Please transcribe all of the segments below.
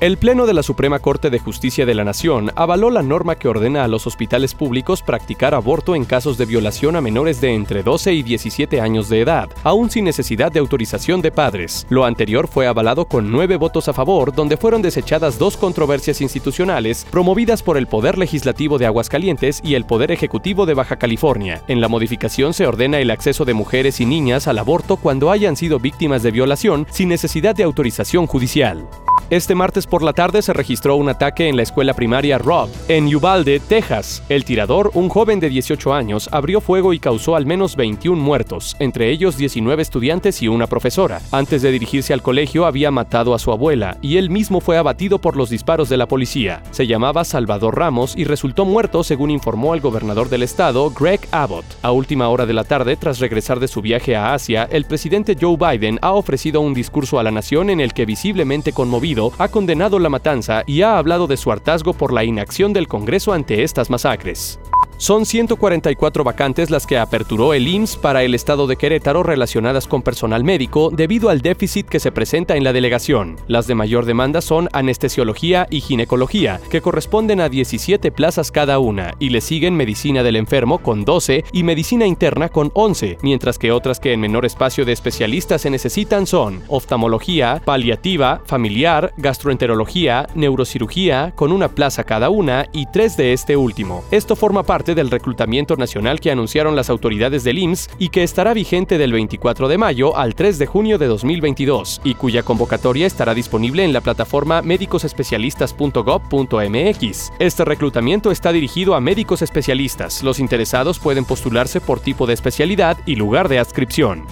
El Pleno de la Suprema Corte de Justicia de la Nación avaló la norma que ordena a los hospitales públicos practicar aborto en casos de violación a menores de entre 12 y 17 años de edad, aún sin necesidad de autorización de padres. Lo anterior fue avalado con nueve votos a favor, donde fueron desechadas dos controversias institucionales promovidas por el Poder Legislativo de Aguascalientes y el Poder Ejecutivo de Baja California. En la modificación se ordena el acceso de mujeres y niñas al aborto cuando hayan sido víctimas de violación sin necesidad de autorización judicial. Este martes por la tarde se registró un ataque en la escuela primaria Rob, en Uvalde, Texas. El tirador, un joven de 18 años, abrió fuego y causó al menos 21 muertos, entre ellos 19 estudiantes y una profesora. Antes de dirigirse al colegio había matado a su abuela y él mismo fue abatido por los disparos de la policía. Se llamaba Salvador Ramos y resultó muerto según informó el gobernador del estado, Greg Abbott. A última hora de la tarde, tras regresar de su viaje a Asia, el presidente Joe Biden ha ofrecido un discurso a la nación en el que visiblemente conmovido ha condenado la matanza y ha hablado de su hartazgo por la inacción del Congreso ante estas masacres. Son 144 vacantes las que aperturó el IMSS para el estado de Querétaro relacionadas con personal médico debido al déficit que se presenta en la delegación. Las de mayor demanda son anestesiología y ginecología, que corresponden a 17 plazas cada una, y le siguen medicina del enfermo con 12 y medicina interna con 11, mientras que otras que en menor espacio de especialistas se necesitan son oftalmología, paliativa, familiar, gastroenterología, neurocirugía, con una plaza cada una y tres de este último. Esto forma parte del reclutamiento nacional que anunciaron las autoridades del IMSS y que estará vigente del 24 de mayo al 3 de junio de 2022 y cuya convocatoria estará disponible en la plataforma médicosespecialistas.gov.mx. Este reclutamiento está dirigido a médicos especialistas. Los interesados pueden postularse por tipo de especialidad y lugar de adscripción.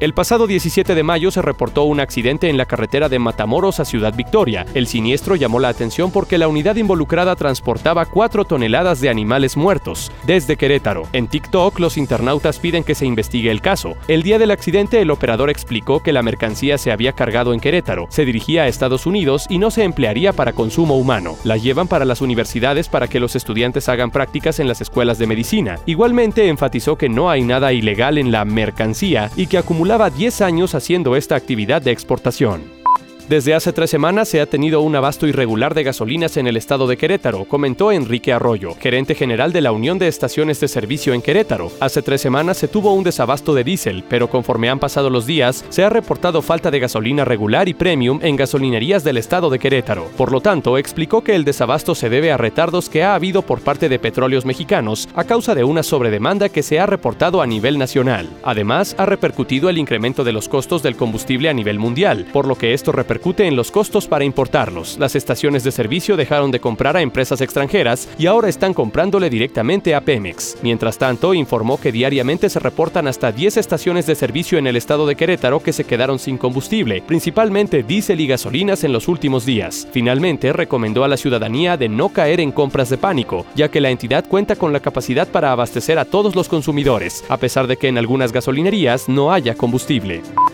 El pasado 17 de mayo se reportó un accidente en la carretera de Matamoros a Ciudad Victoria. El siniestro llamó la atención porque la unidad involucrada transportaba 4 toneladas de animales muertos desde Querétaro. En TikTok, los internautas piden que se investigue el caso. El día del accidente, el operador explicó que la mercancía se había cargado en Querétaro, se dirigía a Estados Unidos y no se emplearía para consumo humano. La llevan para las universidades para que los estudiantes hagan prácticas en las escuelas de medicina. Igualmente enfatizó que no hay nada ilegal en la mercancía y que acumula Llevaba 10 años haciendo esta actividad de exportación. Desde hace tres semanas se ha tenido un abasto irregular de gasolinas en el estado de Querétaro, comentó Enrique Arroyo, gerente general de la Unión de Estaciones de Servicio en Querétaro. Hace tres semanas se tuvo un desabasto de diésel, pero conforme han pasado los días, se ha reportado falta de gasolina regular y premium en gasolinerías del estado de Querétaro. Por lo tanto, explicó que el desabasto se debe a retardos que ha habido por parte de petróleos mexicanos a causa de una sobredemanda que se ha reportado a nivel nacional. Además, ha repercutido el incremento de los costos del combustible a nivel mundial, por lo que esto repercute en los costos para importarlos. Las estaciones de servicio dejaron de comprar a empresas extranjeras y ahora están comprándole directamente a Pemex. Mientras tanto, informó que diariamente se reportan hasta 10 estaciones de servicio en el estado de Querétaro que se quedaron sin combustible, principalmente diésel y gasolinas en los últimos días. Finalmente, recomendó a la ciudadanía de no caer en compras de pánico, ya que la entidad cuenta con la capacidad para abastecer a todos los consumidores, a pesar de que en algunas gasolinerías no haya combustible.